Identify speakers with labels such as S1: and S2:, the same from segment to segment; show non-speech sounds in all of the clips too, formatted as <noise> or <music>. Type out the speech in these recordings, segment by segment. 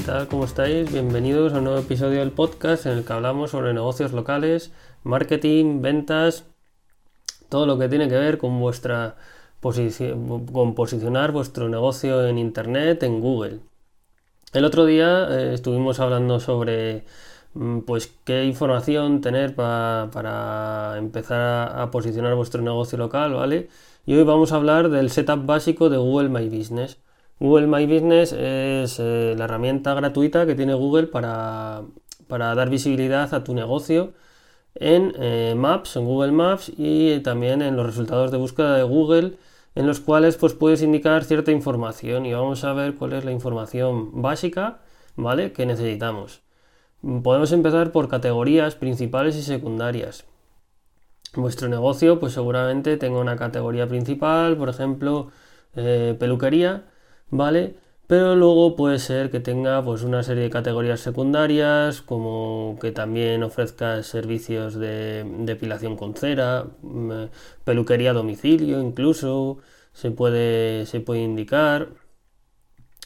S1: tal? ¿Cómo estáis? Bienvenidos a un nuevo episodio del podcast en el que hablamos sobre negocios locales, marketing, ventas, todo lo que tiene que ver con vuestra con posicionar vuestro negocio en internet, en Google. El otro día eh, estuvimos hablando sobre mm, pues qué información tener para empezar a posicionar vuestro negocio local, ¿vale? Y hoy vamos a hablar del setup básico de Google My Business. Google My Business es eh, la herramienta gratuita que tiene Google para, dar visibilidad a tu negocio en eh, Maps, en Google Maps y también en los resultados de búsqueda de Google en los cuales pues puedes indicar cierta información y vamos a ver cuál es la información básica, ¿vale? que necesitamos. Podemos empezar por categorías principales y secundarias vuestro negocio pues seguramente tenga una categoría principal, por ejemplo, eh, peluquería, ¿vale? Pero luego puede ser que tenga pues una serie de categorías secundarias, como que también ofrezca servicios de depilación con cera, mm, peluquería a domicilio incluso, se puede, se puede indicar.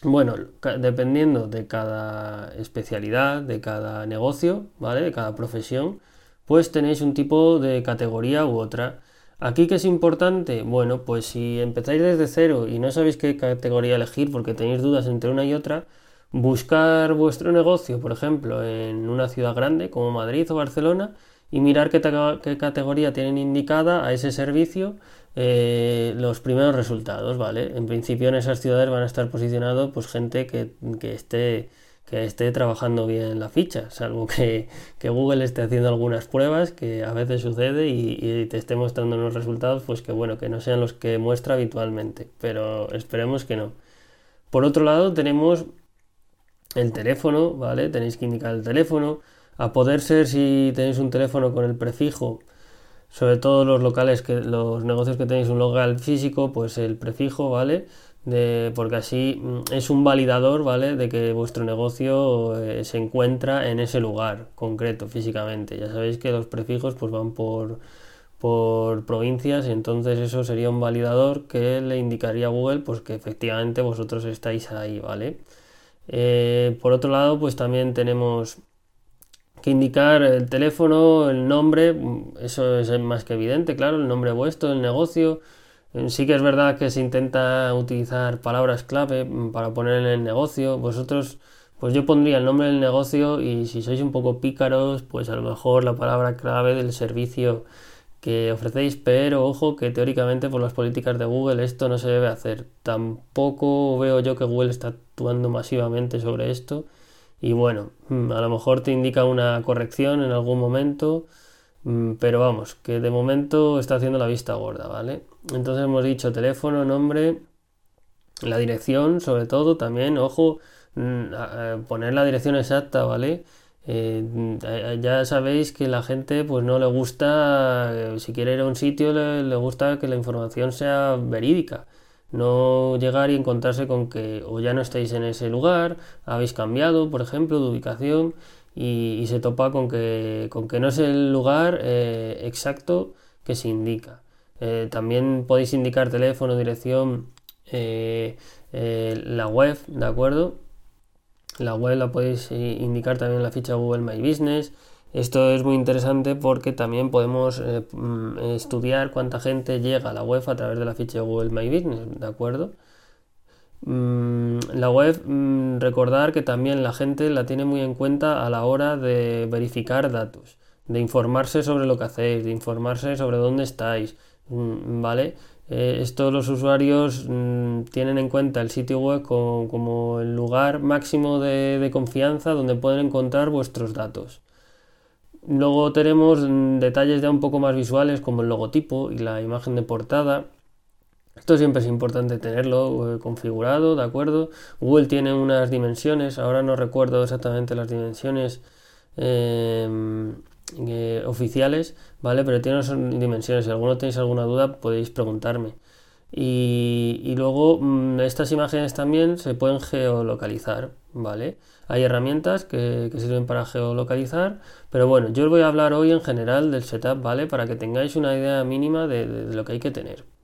S1: Bueno, dependiendo de cada especialidad, de cada negocio, ¿vale? De cada profesión, pues tenéis un tipo de categoría u otra. Aquí que es importante, bueno, pues si empezáis desde cero y no sabéis qué categoría elegir porque tenéis dudas entre una y otra, buscar vuestro negocio, por ejemplo, en una ciudad grande como Madrid o Barcelona y mirar qué, categoría tienen indicada a ese servicio eh, los primeros resultados, ¿vale? En principio en esas ciudades van a estar posicionados pues gente que, que esté que esté trabajando bien la ficha, salvo que, Google esté haciendo algunas pruebas, que a veces sucede y, te esté mostrando unos resultados, pues que bueno, que no sean los que muestra habitualmente, pero esperemos que no. Por otro lado, tenemos el teléfono, ¿vale? Tenéis que indicar el teléfono. A poder ser si tenéis un teléfono con el prefijo, sobre todo los locales, que los negocios que tenéis un local físico, pues el prefijo, ¿vale? Porque así mm, es un validador, ¿vale? De que vuestro negocio eh, se encuentra en ese lugar concreto físicamente. Ya sabéis que los prefijos pues van por, por provincias entonces eso sería un validador que le indicaría a Google pues que efectivamente vosotros estáis ahí, ¿vale? Eh, por otro lado, pues también tenemos que indicar el teléfono, el nombre, mm, eso es más que evidente, claro, el nombre vuestro, el negocio, Sí que es verdad que se intenta utilizar palabras clave mm, para poner en el negocio. Vosotros, pues yo pondría el nombre del negocio y si sois un poco pícaros, pues a lo mejor la palabra clave del servicio que ofrecéis, pero ojo que teóricamente por las políticas de Google esto no se debe hacer. Tampoco veo yo que Google está actuando masivamente sobre esto. Y bueno, mm, a lo mejor te indica una corrección en algún momento Mm, pero vamos, que de momento está haciendo la vista gorda, ¿vale? Entonces hemos dicho teléfono, nombre, la dirección, sobre todo también, ojo, mm, poner la dirección exacta, ¿vale? Eh, ya sabéis que la gente pues no le gusta, eh, si quiere ir a un sitio le, le, gusta que la información sea verídica, no llegar y encontrarse con que o ya no estáis en ese lugar, habéis cambiado, por ejemplo, de ubicación y, se topa con que, con que no es el lugar eh, exacto que se indica. Eh, también podéis indicar teléfono, dirección, eh, la web, ¿de acuerdo? La web la podéis indicar también en la ficha Google My Business. Esto es muy interesante porque también podemos mm, estudiar cuánta gente llega a la web a través de la ficha Google My Business, ¿de acuerdo? Mm, la web, mm, recordar que también la gente la tiene muy en cuenta a la hora de verificar datos, de informarse sobre lo que hacéis, de informarse sobre dónde estáis, mm, ¿vale? Eh, esto los usuarios tienen en cuenta el sitio web como, el lugar máximo de, confianza donde pueden encontrar vuestros datos. Luego tenemos detalles ya un poco más visuales como el logotipo y la imagen de portada esto siempre es importante tenerlo eh, configurado, ¿de acuerdo? Google tiene unas dimensiones, ahora no recuerdo exactamente las dimensiones em, eh, oficiales, ¿vale? Pero tiene unas dimensiones, si alguno tenéis alguna duda podéis preguntarme. Y, luego mm, estas imágenes también se pueden geolocalizar, ¿vale? Hay herramientas que, sirven para geolocalizar, pero bueno, yo os voy a hablar hoy en general del setup, ¿vale? Para que tengáis una idea mínima de lo que hay que tener.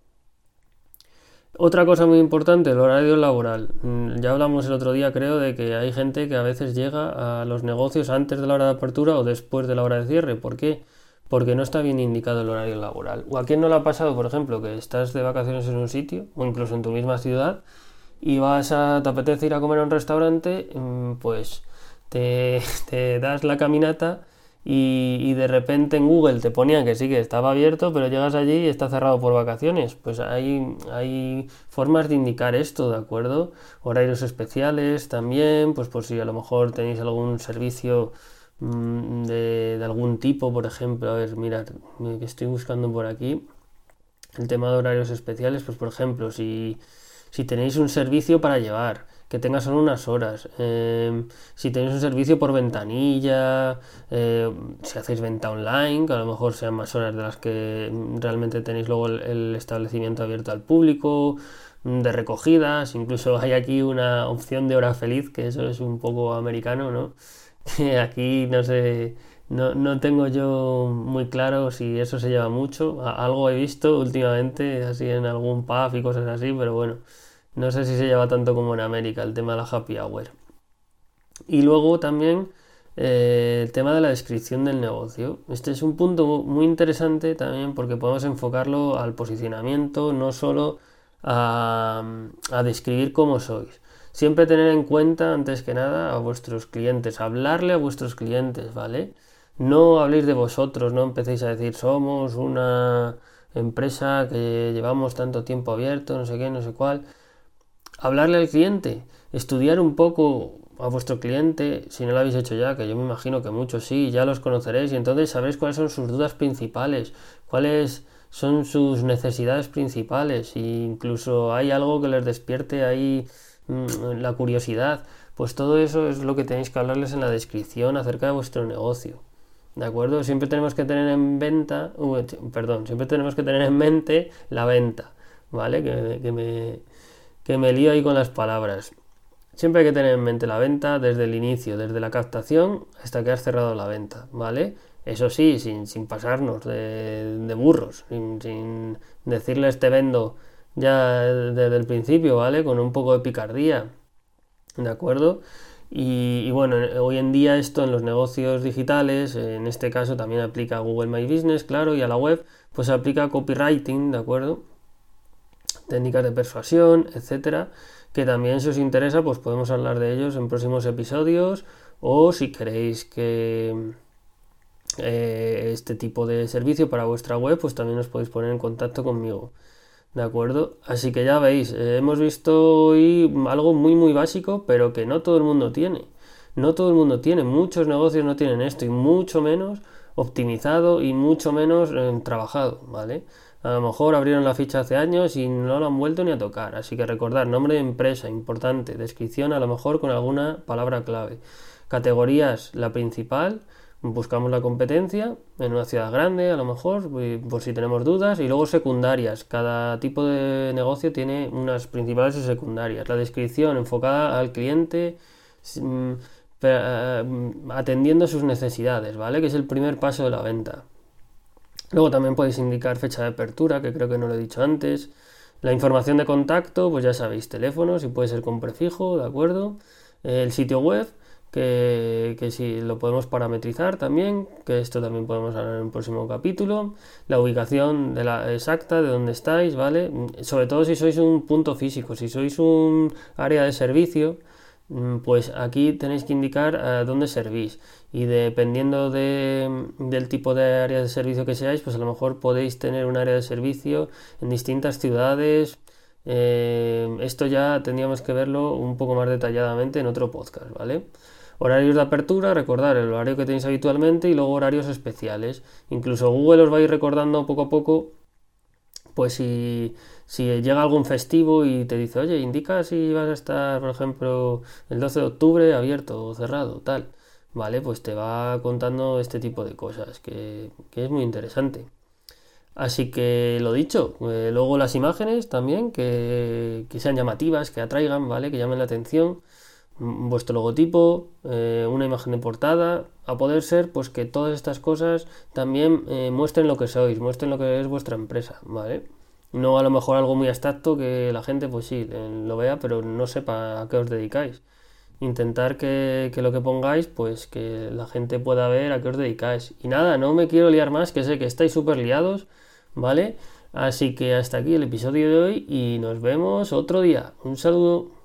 S1: Otra cosa muy importante, el horario laboral. Mm, ya hablamos el otro día, creo, de que hay gente que a veces llega a los negocios antes de la hora de apertura o después de la hora de cierre. ¿Por qué? Porque no está bien indicado el horario laboral. ¿O a quién no le ha pasado, por ejemplo, que estás de vacaciones en un sitio o incluso en tu misma ciudad y vas a, te apetece ir a comer a un restaurante, mm, pues te, <laughs> te das la caminata y, de repente en Google te ponían que sí que estaba abierto, pero llegas allí y está cerrado por vacaciones. Pues hay, hay formas de indicar esto, ¿de acuerdo? Horarios especiales también, pues por si a lo mejor tenéis algún servicio mm, de, de, algún tipo, por ejemplo, a ver, mirad, que estoy buscando por aquí. El tema de horarios especiales, pues por ejemplo, si, si tenéis un servicio para llevar, que tenga solo unas horas. Em, si tenéis un servicio por ventanilla, eh, si hacéis venta online, que a lo mejor sean más horas de las que realmente tenéis luego el, establecimiento abierto al público, mm, de recogidas, incluso <laughs> hay aquí una opción de hora feliz, que eso es un poco americano, ¿no? <laughs> Que aquí no sé. No, no, tengo yo muy claro si eso se lleva mucho. algo he visto últimamente, así en algún pub y cosas así, pero bueno, no sé si se lleva tanto como en América el tema de la happy hour. Y luego también eh, el tema de la descripción del negocio. Este es un punto muy interesante también porque podemos enfocarlo al posicionamiento, no solo a, a describir cómo sois. Siempre tener en cuenta, antes que nada, a vuestros clientes, hablarle a vuestros clientes, ¿vale? No habléis de vosotros, no empecéis a decir somos una empresa que llevamos tanto tiempo abierto, no sé qué, no sé cuál hablarle al cliente, estudiar un poco a vuestro cliente, si no lo habéis hecho ya, que yo me imagino que muchos sí, ya los conoceréis y entonces sabréis cuáles son sus dudas principales, cuáles son sus necesidades principales e incluso hay algo que les despierte ahí mm, la curiosidad, pues todo eso es lo que tenéis que hablarles en la descripción acerca de vuestro negocio. ¿De acuerdo? Siempre tenemos que tener en venta, perdón, siempre tenemos que tener en mente la venta, ¿vale? que me, que me lío ahí con las palabras. Siempre hay que tener en mente la venta desde el inicio, desde la captación hasta que has cerrado la venta, ¿vale? Eso sí, sin, pasarnos de, burros, sin, decirles te vendo ya desde el principio, ¿vale? Con un poco de picardía, ¿de acuerdo? Y, y, bueno, hoy en día esto en los negocios digitales, en este caso también aplica a Google My Business, claro, y a la web, pues aplica copywriting, ¿de acuerdo? Técnicas de persuasión, etcétera, que también si os interesa, pues podemos hablar de ellos en próximos episodios o si queréis que eh, este tipo de servicio para vuestra web, pues también os podéis poner en contacto conmigo. ¿De acuerdo? Así que ya veis, eh, hemos visto hoy algo muy muy básico, pero que no todo el mundo tiene. No todo el mundo tiene, muchos negocios no tienen esto y mucho menos optimizado y mucho menos eh, trabajado, ¿vale? A lo mejor abrieron la ficha hace años y no lo han vuelto ni a tocar. Así que recordar, nombre de empresa, importante. Descripción a lo mejor con alguna palabra clave. Categorías, la principal. Buscamos la competencia en una ciudad grande, a lo mejor, por si tenemos dudas. Y luego secundarias. Cada tipo de negocio tiene unas principales y secundarias. La descripción enfocada al cliente mm, eh, atendiendo sus necesidades, ¿vale? Que es el primer paso de la venta. Luego también podéis indicar fecha de apertura, que creo que no lo he dicho antes. La información de contacto, pues ya sabéis, teléfono, si puede ser con prefijo, ¿de acuerdo? El sitio web, que, que si lo podemos parametrizar también, que esto también podemos hablar en un próximo capítulo. La ubicación de la exacta, de dónde estáis, ¿vale? Sobre todo si sois un punto físico, si sois un área de servicio, pues aquí tenéis que indicar a dónde servís y dependiendo del tipo de área de servicio que seáis, pues a lo mejor podéis tener un área de servicio en distintas ciudades. Eh, esto ya tendríamos que verlo un poco más detalladamente en otro podcast, ¿vale? Horarios de apertura, recordar el horario que tenéis habitualmente y luego horarios especiales. Incluso Google os va a ir recordando poco a poco pues si, llega algún festivo y te dice, oye, indica si vas a estar, por ejemplo, el 12 de octubre abierto o cerrado, tal, ¿vale? Pues te va contando este tipo de cosas, que, es muy interesante. Así que lo dicho, eh, luego las imágenes también, que, que, sean llamativas, que atraigan, ¿vale? Que llamen la atención vuestro logotipo, eh, una imagen de portada, a poder ser pues que todas estas cosas también eh, muestren lo que sois, muestren lo que es vuestra empresa, ¿vale? No a lo mejor algo muy abstracto que la gente, pues sí, lo vea, pero no sepa a qué os dedicáis. Intentar que, que, lo que pongáis, pues que la gente pueda ver a qué os dedicáis. Y nada, no me quiero liar más, que sé que estáis súper liados, ¿vale? Así que hasta aquí el episodio de hoy y nos vemos otro día. Un saludo.